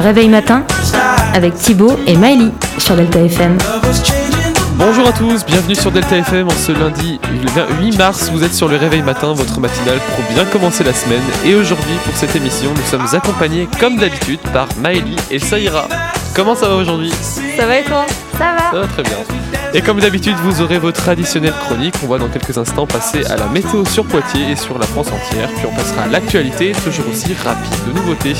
réveil matin avec Thibaut et Miley sur Delta FM. Bonjour à tous, bienvenue sur Delta FM en ce lundi 8 mars. Vous êtes sur le réveil matin, votre matinale pour bien commencer la semaine. Et aujourd'hui, pour cette émission, nous sommes accompagnés comme d'habitude par Miley et Saïra. Comment ça va aujourd'hui? Ça va et toi? Ça va Ça va très bien. Et comme d'habitude, vous aurez vos traditionnelles chroniques. On va dans quelques instants passer à la météo sur Poitiers et sur la France entière. Puis on passera à l'actualité, toujours aussi rapide de nouveautés.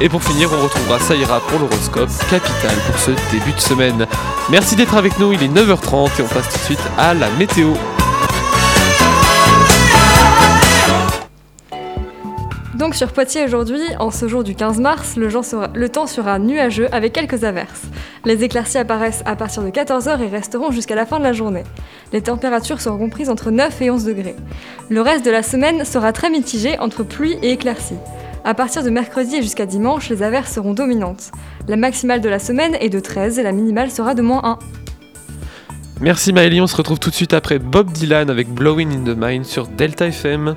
Et pour finir, on retrouvera Saïra pour l'horoscope capital pour ce début de semaine. Merci d'être avec nous, il est 9h30 et on passe tout de suite à la météo. Donc sur Poitiers aujourd'hui, en ce jour du 15 mars, le, sera- le temps sera nuageux avec quelques averses. Les éclaircies apparaissent à partir de 14h et resteront jusqu'à la fin de la journée. Les températures seront comprises entre 9 et 11 degrés. Le reste de la semaine sera très mitigé entre pluie et éclaircies. À partir de mercredi et jusqu'à dimanche, les averses seront dominantes. La maximale de la semaine est de 13 et la minimale sera de moins 1. Merci Maëlie, on se retrouve tout de suite après Bob Dylan avec Blowing in the Mind sur Delta FM.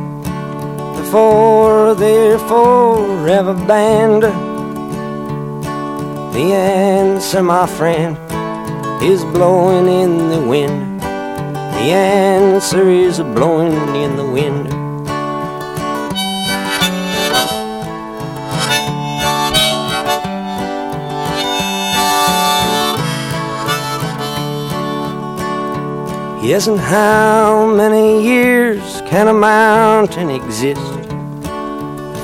Before they're forever banned. The answer, my friend, is blowing in the wind. The answer is blowing in the wind. Yes, and how many years can a mountain exist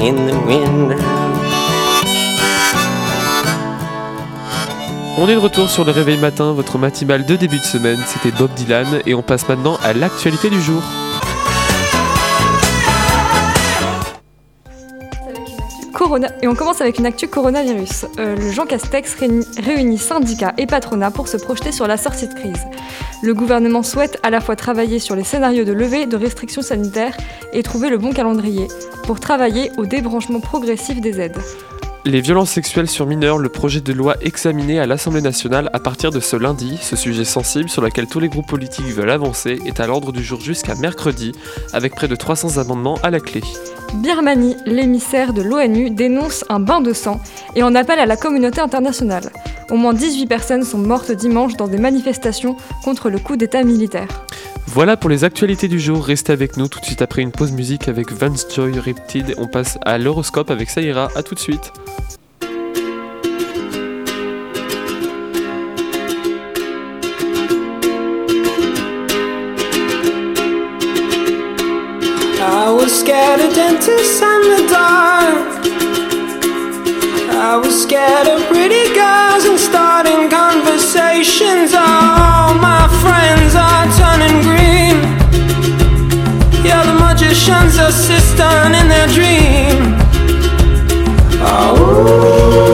in the wind. On est de retour sur le réveil matin, votre matinale de début de semaine. C'était Bob Dylan et on passe maintenant à l'actualité du jour. Corona. Et on commence avec une actu coronavirus. Euh, le Jean Castex réunit, réunit syndicats et patronats pour se projeter sur la sortie de crise. Le gouvernement souhaite à la fois travailler sur les scénarios de levée de restrictions sanitaires et trouver le bon calendrier pour travailler au débranchement progressif des aides. Les violences sexuelles sur mineurs, le projet de loi examiné à l'Assemblée nationale à partir de ce lundi, ce sujet sensible sur lequel tous les groupes politiques veulent avancer, est à l'ordre du jour jusqu'à mercredi, avec près de 300 amendements à la clé. Birmanie, l'émissaire de l'ONU, dénonce un bain de sang et en appelle à la communauté internationale. Au moins 18 personnes sont mortes dimanche dans des manifestations contre le coup d'État militaire. Voilà pour les actualités du jour, restez avec nous tout de suite après une pause musique avec Vance Joy Riptide. On passe à l'horoscope avec Saïra, à tout de suite. Magician's assistant in their dream. Oh,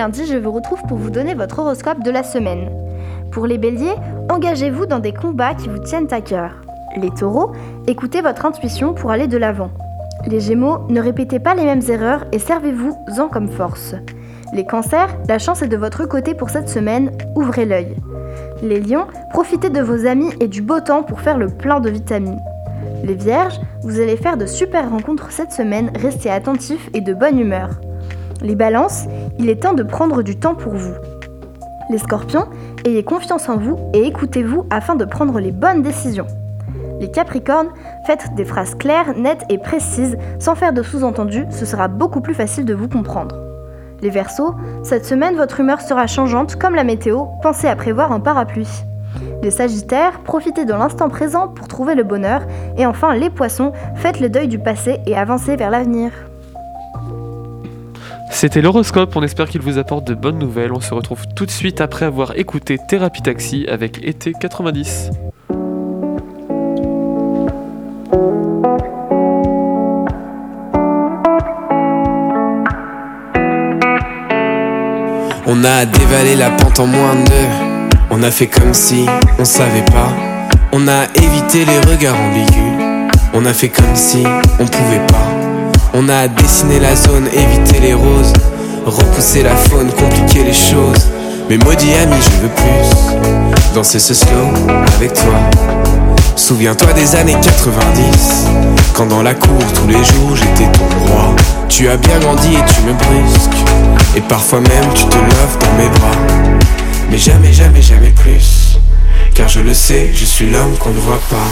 Lundis, je vous retrouve pour vous donner votre horoscope de la semaine. Pour les béliers, engagez-vous dans des combats qui vous tiennent à cœur. Les taureaux, écoutez votre intuition pour aller de l'avant. Les gémeaux, ne répétez pas les mêmes erreurs et servez-vous-en comme force. Les cancers, la chance est de votre côté pour cette semaine, ouvrez l'œil. Les lions, profitez de vos amis et du beau temps pour faire le plein de vitamines. Les vierges, vous allez faire de super rencontres cette semaine, restez attentifs et de bonne humeur. Les balances, il est temps de prendre du temps pour vous. Les scorpions, ayez confiance en vous et écoutez-vous afin de prendre les bonnes décisions. Les capricornes, faites des phrases claires, nettes et précises sans faire de sous-entendus, ce sera beaucoup plus facile de vous comprendre. Les versos, cette semaine votre humeur sera changeante comme la météo, pensez à prévoir un parapluie. Les sagittaires, profitez de l'instant présent pour trouver le bonheur. Et enfin les poissons, faites le deuil du passé et avancez vers l'avenir. C'était l'horoscope, on espère qu'il vous apporte de bonnes nouvelles. On se retrouve tout de suite après avoir écouté Thérapie Taxi avec été 90. On a dévalé la pente en moins de deux. On a fait comme si on savait pas. On a évité les regards ambigus. On a fait comme si on pouvait pas. On a dessiné la zone, évité les roses. Repousser la faune, compliquer les choses. Mais maudit ami, je veux plus. Danser ce slow avec toi. Souviens-toi des années 90 Quand dans la cour tous les jours j'étais ton roi Tu as bien grandi et tu me brusques Et parfois même tu te lèves dans mes bras Mais jamais, jamais, jamais plus car je le sais, je suis l'homme qu'on ne voit pas.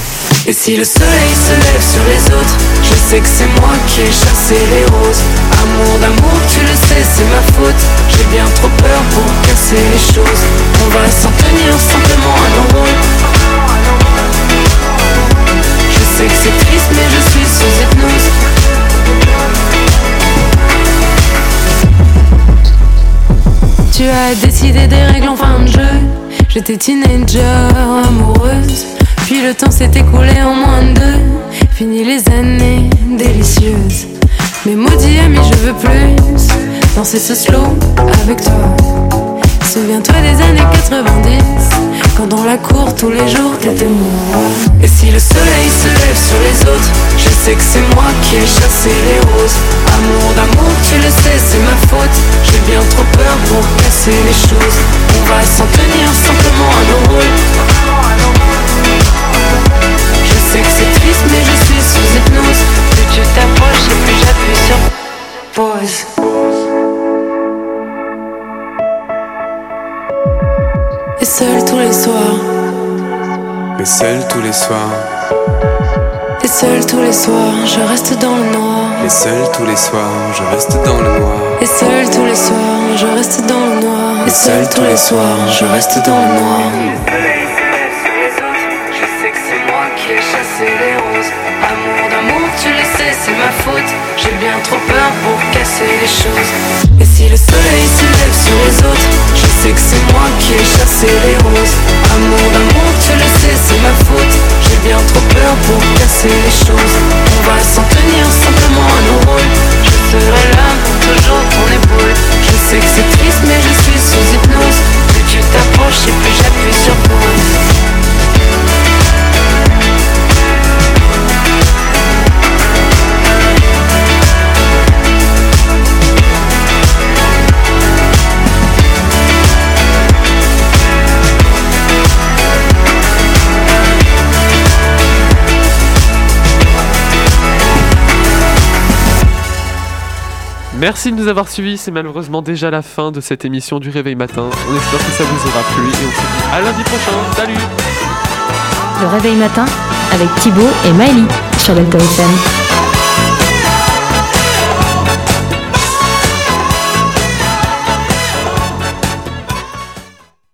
Et si le soleil se lève sur les autres, je sais que c'est moi qui ai chassé les roses. Amour d'amour, tu le sais, c'est ma faute. J'ai bien trop peur pour casser les choses. On va s'en tenir simplement à nos rôles. Je sais que c'est triste, mais je suis sous hypnose. Tu as décidé des règles en fin de jeu. J'étais teenager, amoureuse. Puis le temps s'est écoulé en moins de deux. Fini les années délicieuses. Mais maudit ami, je veux plus danser ce slow avec toi. Souviens-toi des années 90 Quand dans la cour tous les jours t'étais moi Et si le soleil se lève sur les autres Je sais que c'est moi qui ai chassé les roses. Amour d'amour tu le sais c'est ma faute. J'ai bien trop peur pour casser les choses. On va s'en tenir simplement à nos rôles. Je sais que c'est triste mais je suis sous hypnose. Plus tu t'approches et plus j'appuie sur pause. Et seul tous les soirs, Mais seul tous les soirs, et seul tous les soirs, je reste dans le noir. et seul tous les soirs, je reste dans le noir. Et seul tous les soirs, je reste dans le noir. Et seul tous les soirs, je reste dans le noir. Je sais que c'est moi qui ai chassé les roses. Amour d'amour, tu le sais, c'est ma faute. J'ai bien trop peur pour casser les choses. Et si le soleil se lève sur les autres, je sais que c'est moi qui ai chassé les roses. Amour J'ai bien trop peur pour Merci de nous avoir suivis, c'est malheureusement déjà la fin de cette émission du Réveil Matin. On espère que ça vous aura plu et on se dit à lundi prochain. Salut Le réveil matin avec Thibaut et Maëlie sur Delta FM.